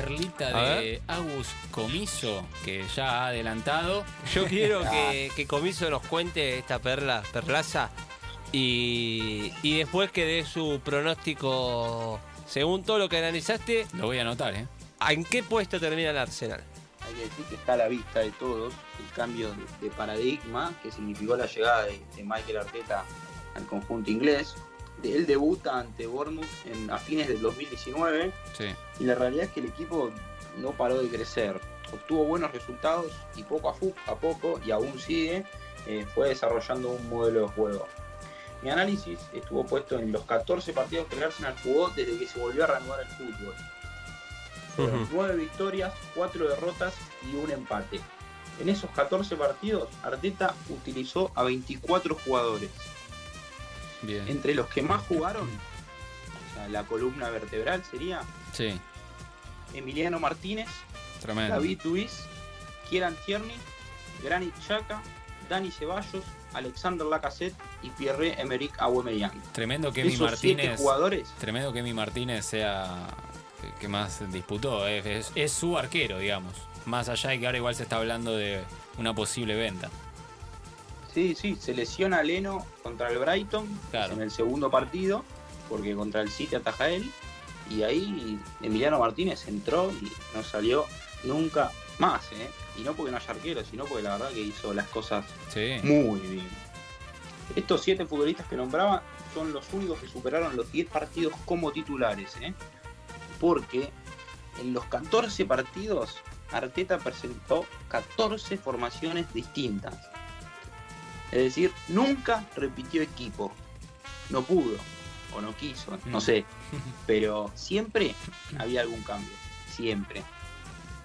Perlita A de Agus Comiso, que ya ha adelantado. Yo quiero que, que Comiso nos cuente esta perla, perlaza, y, y después que dé su pronóstico, según todo lo que analizaste, Lo voy a anotar, ¿eh? ¿en qué puesto termina el Arsenal? Hay que decir que está a la vista de todos el cambio de, de paradigma que significó la llegada de, de Michael Arteta al conjunto inglés. Él debuta ante Bournemouth en, a fines del 2019 Sí. y la realidad es que el equipo no paró de crecer. Obtuvo buenos resultados y poco a, poco, y aún sigue, eh, fue desarrollando un modelo de juego. Mi análisis estuvo puesto en los 14 partidos que el Arsenal jugó desde que se volvió a reanudar el fútbol. Fueron Ujú. 9 victorias, 4 derrotas y un empate. En esos 14 partidos, Arteta utilizó a 24 jugadores. Bien. Entre los que más jugaron, o sea, la columna vertebral sería Sí, Emiliano Martínez, tremendo. David Luiz, Kieran Tierney, Granit Xhaka, Dani Ceballos, Alexander Lacazette y Pierre-Emerick Aubameyang. Tremendo que mi Martínez. jugadores, Tremendo que mi Martínez sea que- que más disputó. Es, es- es su arquero, digamos. Más allá de que ahora igual se está hablando de una posible venta. Sí, sí, se lesiona Leno contra el Brighton Claro. en el segundo partido, porque contra el City ataja él, y ahí Emiliano Martínez entró y no salió nunca más, ¿eh? Y no porque no haya arquero, sino porque la verdad que hizo las cosas Sí. Muy bien. Estos siete futbolistas que nombraba son los únicos que superaron los 10 partidos como titulares, ¿eh? Porque en los 14 partidos Arteta presentó 14 formaciones distintas. Es decir, nunca repitió equipo. No pudo, o no quiso, no sé. Pero siempre había algún cambio. Siempre.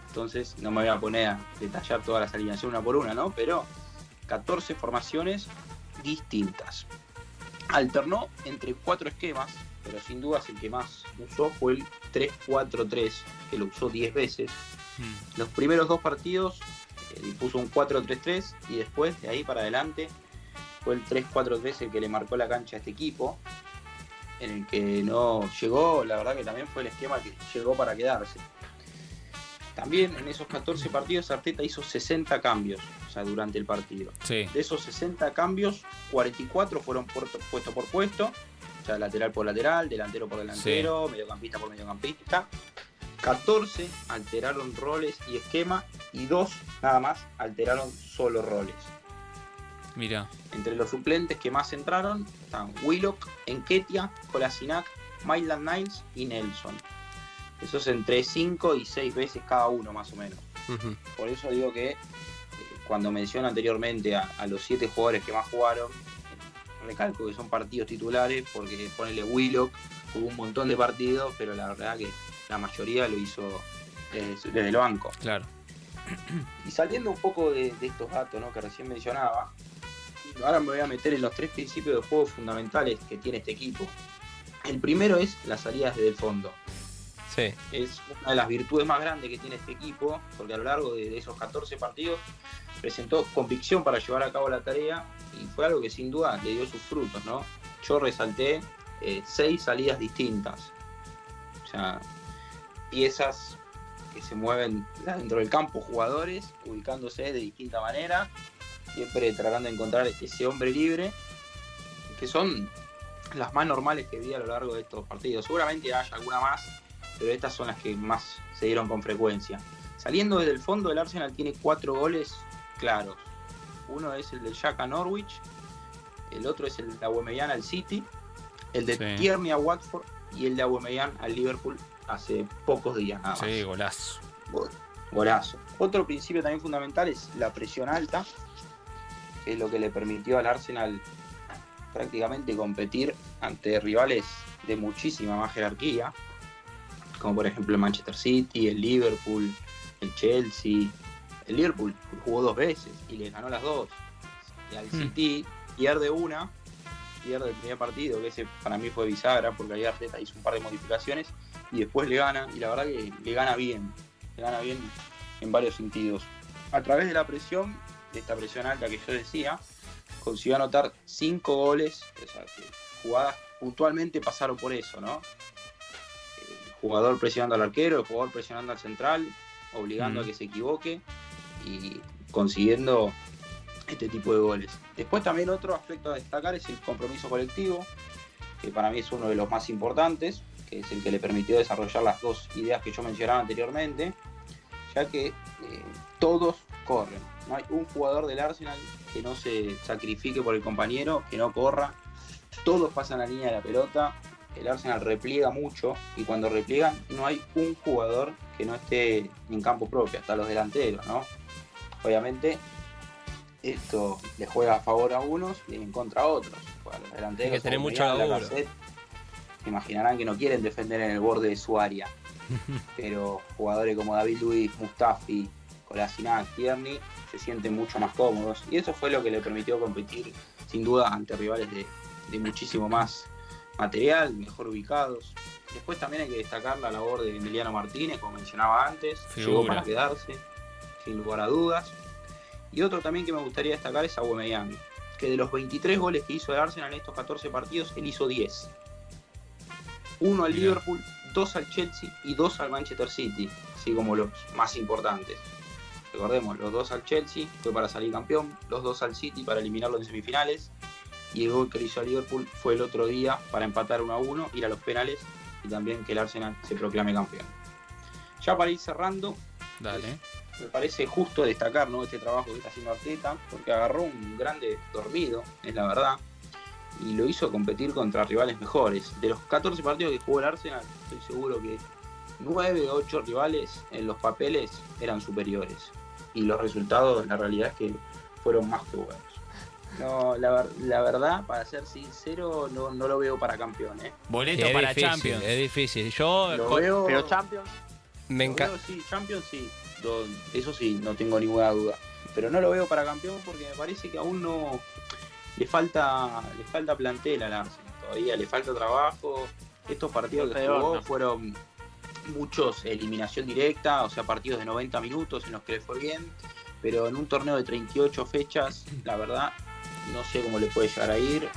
Entonces no me voy a poner a detallar todas las alineaciones una por una, ¿no? Pero 14 formaciones distintas. Alternó entre cuatro esquemas, pero sin dudas el que más usó fue el 3-4-3, que lo usó 10 veces. Mm. Los primeros dos partidos dispuso un 4-3-3 y después de ahí para adelante fue el 3-4-3 el que le marcó la cancha a este equipo, en el que no llegó, la verdad que también fue el esquema que llegó para quedarse. También en esos 14 partidos Arteta hizo 60 cambios, o sea, durante el partido. Sí. De esos 60 cambios, 44 fueron puesto por puesto, o sea, lateral por lateral, delantero por delantero, mediocampista por mediocampista. 14 alteraron roles y esquema y dos nada más alteraron solo roles. Mira. Entre los suplentes que más entraron están Willock, Enketia, Kolasinac, Maitland Niles y Nelson. Esos entre 5 y 6 veces cada uno más o menos. Por eso digo que eh, cuando menciono anteriormente a, a los siete jugadores que más jugaron, recalco que son partidos titulares porque ponele Willock, jugó un montón de partidos, pero la verdad que la mayoría lo hizo desde, desde el banco. Claro. Y saliendo un poco de, de estos datos ¿no? que recién mencionaba, ahora me voy a meter en los tres principios de juego fundamentales que tiene este equipo. El primero es las salidas desde el fondo Sí. es una de las virtudes más grandes que tiene este equipo, porque a lo largo de, de esos 14 partidos presentó convicción para llevar a cabo la tarea y fue algo que sin duda le dio sus frutos, ¿no? Yo resalté eh, seis salidas distintas, o sea, piezas que se mueven dentro del campo, jugadores ubicándose de distinta manera, siempre tratando de encontrar ese hombre libre, que son las más normales que vi a lo largo de estos partidos. Seguramente haya alguna más, pero estas son las que más se dieron con frecuencia. Saliendo desde el fondo, el Arsenal tiene cuatro goles claros. Uno es el del Jack a Norwich, el otro es el de Aubameyang al City, el de Sí. Tierney a Watford y el de Aubameyang al Liverpool hace pocos días nada más. Sí, golazo. Gol. Golazo. Otro principio también fundamental es la presión alta, que es lo que le permitió al Arsenal prácticamente competir ante rivales de muchísima más jerarquía, como por ejemplo el Manchester City, el Liverpool, el Chelsea, el Liverpool jugó dos veces y le ganó las dos. Y al City pierde una, pierde el primer partido, que ese para mí fue bisagra, porque ahí Arteta hizo un par de modificaciones y después le gana, y la verdad que le gana bien, le gana bien en varios sentidos. A través de la presión, de esta presión alta que yo decía, consiguió anotar cinco goles, o sea, que jugadas puntualmente pasaron por eso, ¿no? El jugador presionando al arquero, el jugador presionando al central, obligando Mm. a que se equivoque y consiguiendo este tipo de goles. Después también otro aspecto a destacar es el compromiso colectivo, que para mí es uno de los más importantes, que es el que le permitió desarrollar las dos ideas que yo mencionaba anteriormente, ya que eh, todos corren. No hay un jugador del Arsenal que no se sacrifique por el compañero, que no corra. Todos pasan la línea de la pelota. El Arsenal repliega mucho y cuando repliegan no hay un jugador que no esté en campo propio, hasta los delanteros, ¿no? Obviamente esto le juega a favor a unos y en contra a otros. Pues a los delanteros, Hay que tener mucho laburo. Se imaginarán que no quieren defender en el borde de su área. pero jugadores como David Luiz, Mustafi, Kolasinac, Tierney se sienten mucho más cómodos y eso fue lo que le permitió competir sin duda ante rivales de, de muchísimo más material, mejor ubicados. Después también hay que destacar la labor de Emiliano Martínez, como mencionaba antes, llegó Figura. para quedarse, sin lugar a dudas. Y otro también que me gustaría destacar es Aubameyang, que de los 23 goles que hizo el Arsenal en estos 14 partidos, él hizo 10. Uno al. Liverpool, dos al Chelsea y dos al Manchester City, así como los más importantes. Recordemos, los dos al Chelsea fue para salir campeón, los dos al City para eliminarlo en semifinales, y el gol que le hizo a Liverpool fue el otro día para empatar 1 a 1, ir a los penales y también que el Arsenal se proclame campeón. Ya para ir cerrando, Dale. me parece justo destacar ¿no? este trabajo que está haciendo Arteta, porque agarró un grande dormido, es la verdad, y lo hizo competir contra rivales mejores. De los 14 partidos que jugó el Arsenal, estoy seguro que 9 o 8 rivales en los papeles eran superiores. Y los resultados, la realidad es que fueron más que buenos. No, la, la verdad, para ser sincero, no, no lo veo para campeón. ¿eh? Boleto Es para difícil, Champions. es difícil. Yo Lo con- veo, Pero Champions, me encanta. sí, Champions sí, eso sí, no tengo ninguna duda. Pero no lo veo para campeón porque me parece que aún no le falta, le falta plantel al Arsenal. Todavía le falta trabajo. Estos partidos que jugó fueron muchos eliminación directa, o sea, partidos de 90 minutos en los que le fue bien. Pero en un torneo de 38 fechas, la verdad, no sé cómo le puede llegar a ir.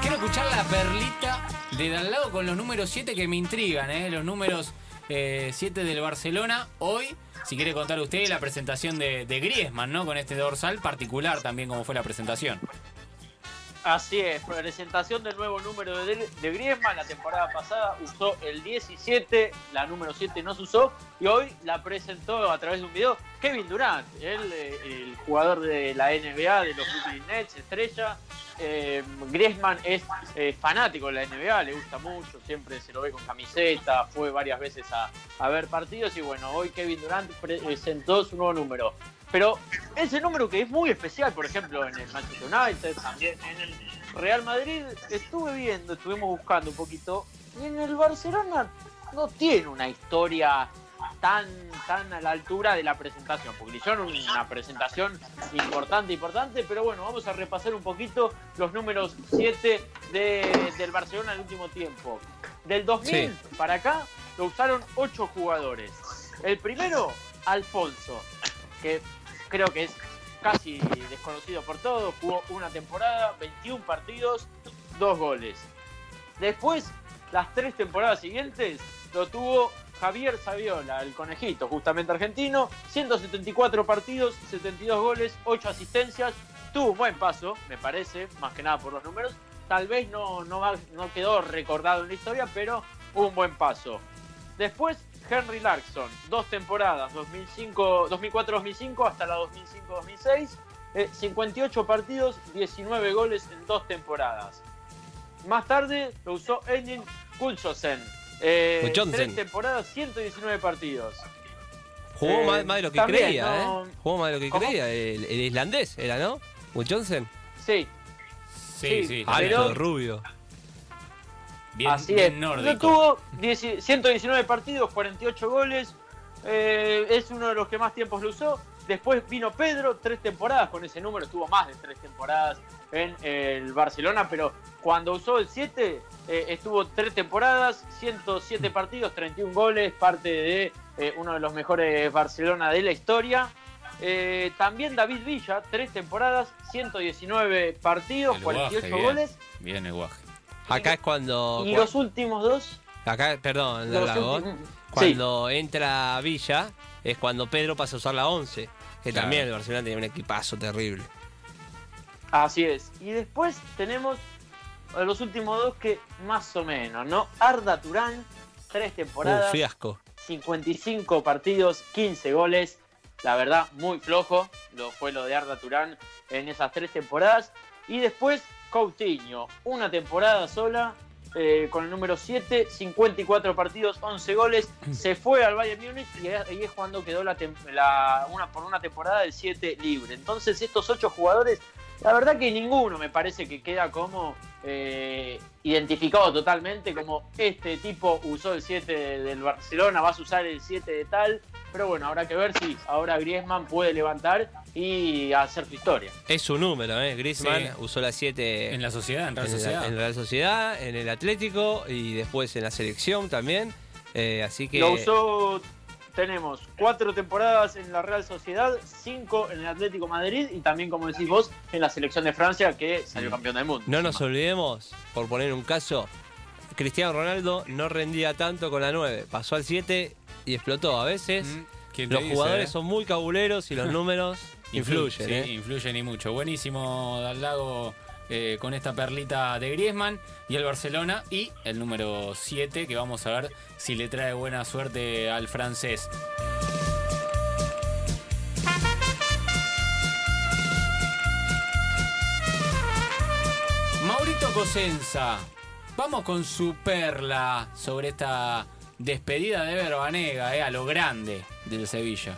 Quiero escuchar la perlita de al lado con los números 7 que me intrigan, ¿eh? Los números 7 del Barcelona. Hoy, si quiere contar usted, la presentación de, Griezmann, ¿no? Con este dorsal particular también como fue la presentación. así es, presentación del nuevo número de, Griezmann, la temporada pasada usó el 17, la número 7 no se usó, y hoy la presentó a través de un video Kevin Durant, él, eh, el jugador de la NBA, de los Brooklyn Nets, estrella. Eh, Griezmann es eh, fanático de la NBA, le gusta mucho, siempre se lo ve con camiseta, fue varias veces a, a ver partidos y bueno, hoy Kevin Durant presentó su nuevo número. Pero ese número que es muy especial, por ejemplo, en el Manchester United, también en el Real Madrid, estuve viendo, estuvimos buscando un poquito, y en el Barcelona no tiene una historia tan, tan a la altura de la presentación, porque le hicieron una presentación importante, importante, pero bueno, vamos a repasar un poquito los números 7 de- del Barcelona en el último tiempo. Del 2000 Sí. para acá lo usaron 8 jugadores. El primero, Alfonso, que creo que es casi desconocido por todos, jugó una temporada, 21 partidos, 2 goles. Después, las tres temporadas siguientes, lo tuvo Javier Saviola, el conejito, justamente argentino, 174 partidos, 72 goles, 8 asistencias, tuvo un buen paso, me parece, más que nada por los números, tal vez no, no, quedó recordado en la historia, pero un buen paso. Después, Henry Larkson, dos temporadas, 2005 2004-2005 hasta la 2005-2006, eh, 58 partidos, 19 goles en dos temporadas. Más tarde lo usó Engin Kulsosen. Eh, tres temporadas, 119 partidos. Jugó Eh, más, más de lo que también, creía, no- ¿eh? Jugó más de lo que ¿Cómo? creía. El, el islandés era, ¿no? Johnson. Sí, Sí, sí. Ah, Alto, pero- rubio. Bien, Así bien es. nórdico. Tuvo 10 119 partidos, 48 goles. eh, es uno de los que más tiempos lo usó. Después vino Pedro, tres temporadas con ese número. Estuvo más de tres temporadas en el Barcelona, pero cuando usó el 7, eh, estuvo tres temporadas, 107 partidos, 31 goles, parte de eh, uno de los mejores Barcelona de la historia. Eh, también David Villa, tres temporadas, 119 partidos, El guaje, 48 bien. goles. Bien el guaje. Acá es cuando. Y los últimos dos. Acá, perdón, los Lago, últimos- Cuando entra Villa, es cuando Pedro pasa a usar la 11. Que Claro. también el Barcelona tenía un equipazo terrible. Así es. Y después tenemos a los últimos dos que más o menos, ¿no? Arda Turán, tres Un temporadas, fiasco. 55 partidos, 15 goles. La verdad, muy flojo. Lo fue lo de Arda Turán en esas tres temporadas. Y después Coutinho, una temporada sola. Eh, con el número 7, 54 partidos, 11 goles, se fue al Bayern Múnich y ahí es cuando quedó la, la- una, por una temporada del 7 libre. Entonces estos 8 jugadores, la verdad que ninguno me parece que queda como eh, identificado totalmente como este tipo usó el 7 del Barcelona, vas a usar el 7 de tal, pero bueno, habrá que ver si ahora Griezmann puede levantar y hacer su historia. Es su número, ¿eh? Griezmann Sí. usó la 7 En la sociedad, en Real en, la- Sociedad. en Real Sociedad, en el Atlético y después en la selección también. Eh, así que. Lo usó, tenemos cuatro temporadas en la Real Sociedad, cinco en el Atlético Madrid y también, como decís vos, en la selección de Francia que salió Mm. campeón del mundo. No nos olvidemos, por poner un caso, Cristiano Ronaldo no rendía tanto con la 9. Pasó al 7 y explotó. A veces Mm, ¿quién te los dice, jugadores eh? son muy cabuleros y los números influyen. Sí, ¿eh? influyen y mucho. Buenísimo Lago eh, con esta perlita de Griezmann y el Barcelona y el número 7 que vamos a ver si le trae buena suerte al francés. Maurito Cosenza, vamos con su perla sobre esta despedida de Verbanega, eh, a lo grande del Sevilla.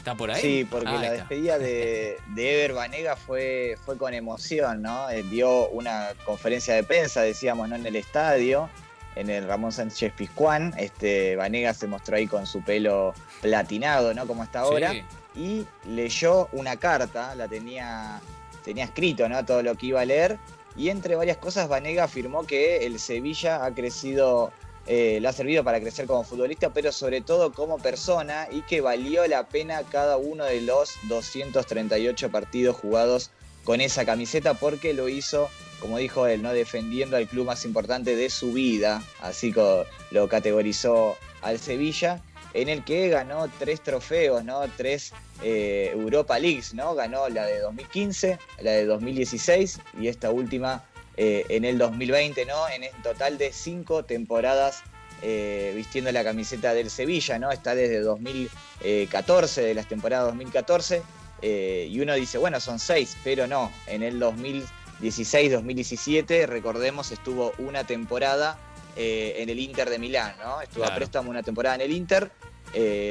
¿Está por ahí? Sí, porque Ah, la despedida de, de Ever Banega fue, fue con emoción, ¿no? Eh, dio una conferencia de prensa, decíamos, ¿no? En el estadio, en el Ramón Sánchez Pizjuán. Este, Banega se mostró ahí con su pelo platinado, ¿no? Como está ahora. Sí. Y leyó una carta, la tenía, tenía escrito, ¿no? Todo lo que iba a leer. Y entre varias cosas, Banega afirmó que el Sevilla ha crecido eh, le ha servido para crecer como futbolista, pero sobre todo como persona y que valió la pena cada uno de los 238 partidos jugados con esa camiseta porque lo hizo, como dijo él, ¿no? defendiendo al club más importante de su vida, así que lo categorizó al Sevilla, en el que ganó tres trofeos, ¿no? tres eh, Europa Leagues, ¿no? ganó la de 2015, la de 2016 y esta última eh, en el 2020, ¿no? En el total de cinco temporadas eh, vistiendo la camiseta del Sevilla, ¿no? Está desde 2014, de las temporadas 2014, eh, y uno dice, bueno, son seis, pero no, en el 2016-2017, recordemos, estuvo una temporada eh, en el Inter de Milán, ¿no? Estuvo Claro. a préstamo una temporada en el Inter,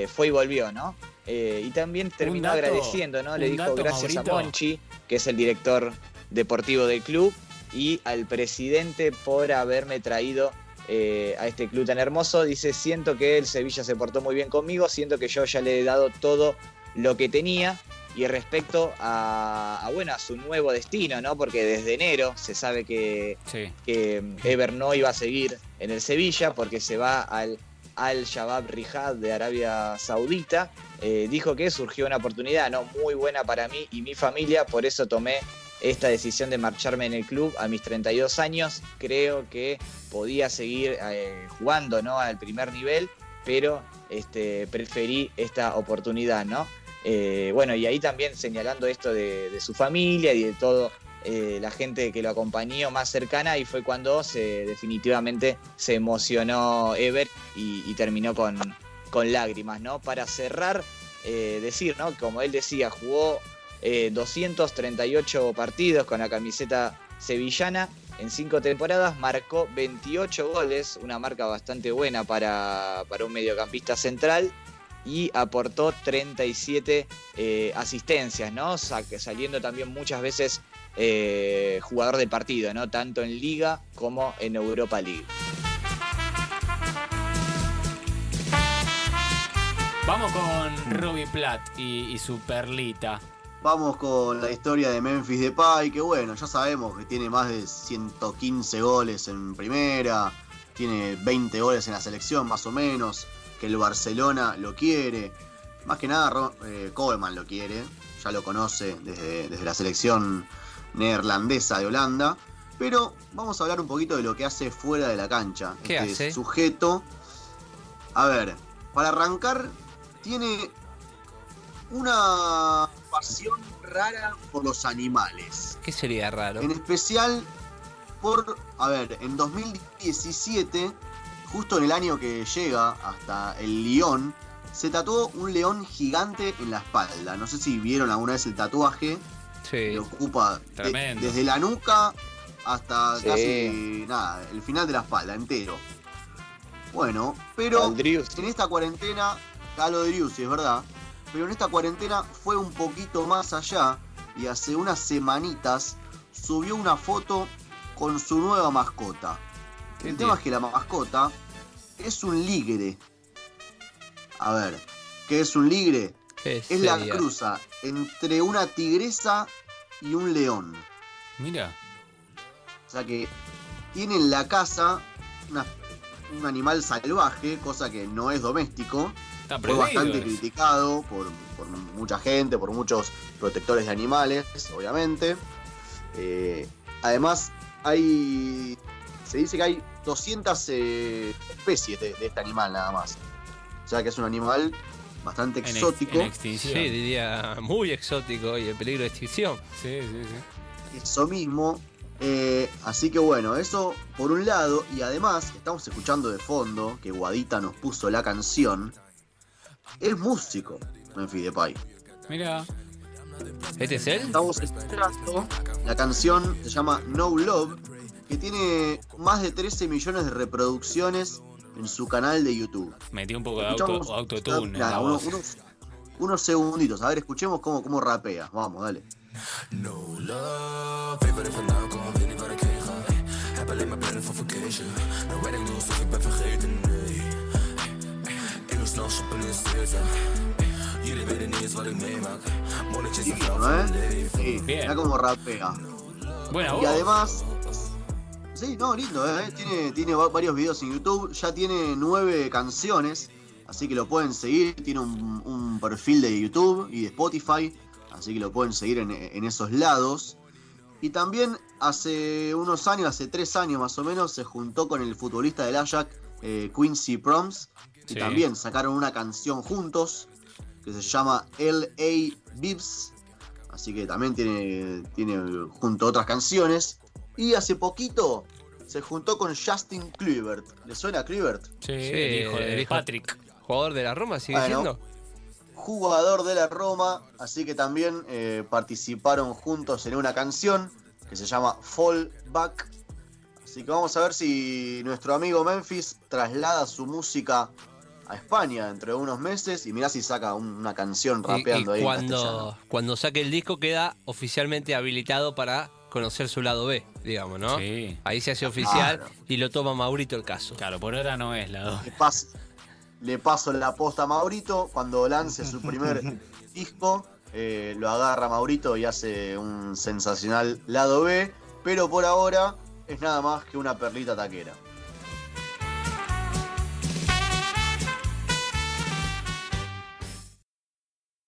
fue y volvió, ¿no? Y también terminó dato- agradeciendo, ¿no? Le dijo dato, gracias Maurito. a Monchi, que es el director deportivo del club, y al presidente por haberme traído eh, a este club tan hermoso. Dice, siento que el Sevilla se portó muy bien conmigo, siento que yo ya le he dado todo lo que tenía. Y respecto a, a, bueno, a su nuevo destino, ¿no? Porque desde enero se sabe que, Sí. que Ever no iba a seguir en el Sevilla porque se va al Al Shabab Riyadh de Arabia Saudita. Eh, dijo que surgió una oportunidad no muy buena para mí y mi familia, por eso tomé esta decisión de marcharme en el club a mis 32 años. Creo que podía seguir eh, jugando ¿no? al primer nivel, pero este, preferí esta oportunidad, ¿no? Eh, bueno, y ahí también señalando esto de, su familia y de todo eh, la gente que lo acompañó más cercana y fue cuando se definitivamente se emocionó Ever y, terminó con, con lágrimas, ¿no? Para cerrar, decir, ¿no? Como él decía, jugó eh, 238 partidos con la camiseta sevillana en cinco temporadas, marcó 28 goles, una marca bastante buena para, para un mediocampista central y aportó 37 eh, asistencias, ¿no? Sa- saliendo también muchas veces eh, jugador de partido, ¿no? Tanto en Liga como en Europa League. Vamos con Robbie Platt y su perlita. Vamos con la historia de Memphis Depay, que bueno, ya sabemos que tiene más de 115 goles en primera, tiene 20 goles en la selección más o menos, que el Barcelona lo quiere. Más que nada, eh, Koeman lo quiere, ya lo conoce desde, desde la selección neerlandesa de Holanda. Pero vamos a hablar un poquito de lo que hace fuera de la cancha. ¿Qué este hace? sujeto. A ver, para arrancar, tiene una pasión rara por los animales. ¿Qué sería raro? En especial por, a ver, en 2017, justo en el año que llega hasta el León, se tatuó un león gigante en la espalda. No sé si vieron alguna vez el tatuaje. Sí. que ocupa de- desde la nuca hasta Sí. casi nada, el final de la espalda, entero. Bueno, pero en esta cuarentena, Galo de Driussi, es verdad, pero en esta cuarentena fue un poquito más allá y hace unas semanitas subió una foto con su nueva mascota. El tema es que la mascota es un ligre. A ver, ¿qué es un ligre? ¿Qué Es la cruza entre una tigresa y un león. Mira. O sea que tiene en la casa una- un animal salvaje, cosa que no es doméstico. Está Fue bastante criticado por, por mucha gente, por muchos protectores de animales, obviamente. Eh, además, hay. Se dice que hay 200 eh, especies de, de este animal nada más. O sea que es un animal bastante En ex- exótico. en Sí, extinción. diría muy exótico y en peligro de extinción. Sí, sí, sí. eso mismo. Eh, así que bueno, eso por un lado. Y además, estamos escuchando de fondo que Guadita nos puso la canción. Es músico, Memphis Depay. Mira. ¿Este es él? Estamos escuchando. La canción se llama No Love, que tiene más de 13 millones de reproducciones en su canal de YouTube. Metió un poco de auto, Escuchamos- autotune en Nada, la unos, voz. unos- unos segunditos. A ver, escuchemos cómo, cómo rapea. Vamos, dale. Divino, ¿eh? Sí, Bien. mirá cómo rapea. Buena Y voz. además, sí, no, lindo, ¿eh? Tiene, tiene va- varios videos en YouTube, ya tiene nueve canciones, así que lo pueden seguir. Tiene un, un perfil de YouTube y de Spotify, así que lo pueden seguir en, en esos lados. Y también hace unos años, hace tres años más o menos, se juntó con el futbolista del Ajax, eh, Quincy Proms, y Sí. también sacaron una canción juntos que se llama L.A. Bibs. Así que también tiene, tiene junto otras canciones. Y hace poquito se juntó con Justin Kluivert. ¿Le suena a Kluivert? Sí, Sí, el hijo de el hijo- Patrick. ¿Jugador de la Roma sigue Bueno. siendo? Jugador de la Roma. Así que también eh, participaron juntos en una canción que se llama Fall Back. Así que vamos a ver si nuestro amigo Memphis traslada su música a España dentro de unos meses y mirá si saca un- una canción Y- rapeando y, ahí en cuando, cuando saque el disco queda oficialmente habilitado para conocer su lado B, digamos, ¿no? Sí. Ahí se hace oficial Claro. y lo toma Maurito el caso. Claro, por ahora no es la dos. Le paso, le paso la posta a Maurito. Cuando lance su primer disco, eh, lo agarra Maurito y hace un sensacional lado B. Pero por ahora es nada más que una perlita taquera.